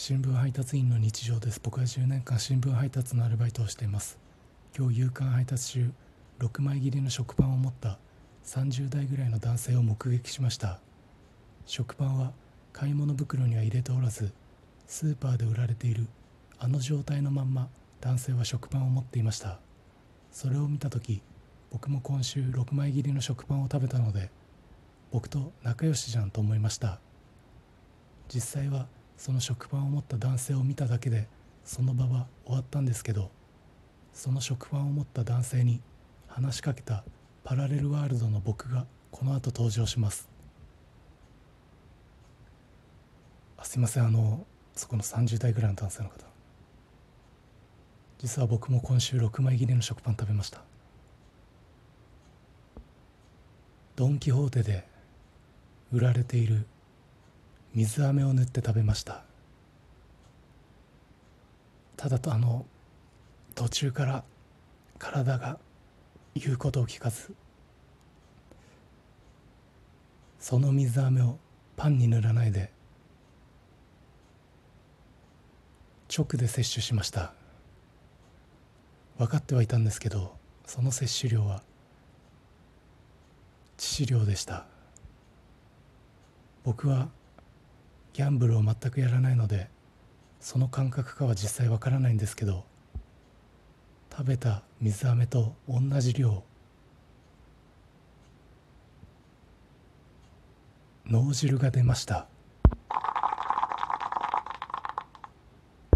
新聞配達員の日常です。僕は10年間新聞配達のアルバイトをしています。今日夕刊配達中6枚切りの食パンを持った30代ぐらいの男性を目撃しました。食パンは買い物袋には入れておらずスーパーで売られているあの状態のまんま男性は食パンを持っていました。それを見た時僕も今週6枚切りの食パンを食べたので僕と仲良しじゃんと思いました。実際はその食パンを持った男性を見ただけでその場は終わったんですけどその食パンを持った男性に話しかけたパラレルワールドの僕がこの後登場します。あすいません。あのそこの30代ぐらいの男性の方。実は僕も今週6枚切りの食パン食べました。ドン・キホーテで売られている水飴を塗って食べました。ただとあの途中から体が言うことを聞かずその水飴をパンに塗らないで直で摂取しました。分かってはいたんですけどその摂取量は致死量でした。僕はギャンブルを全くやらないのでその感覚かは実際わからないんですけど食べた水飴と同じ量脳汁が出ました。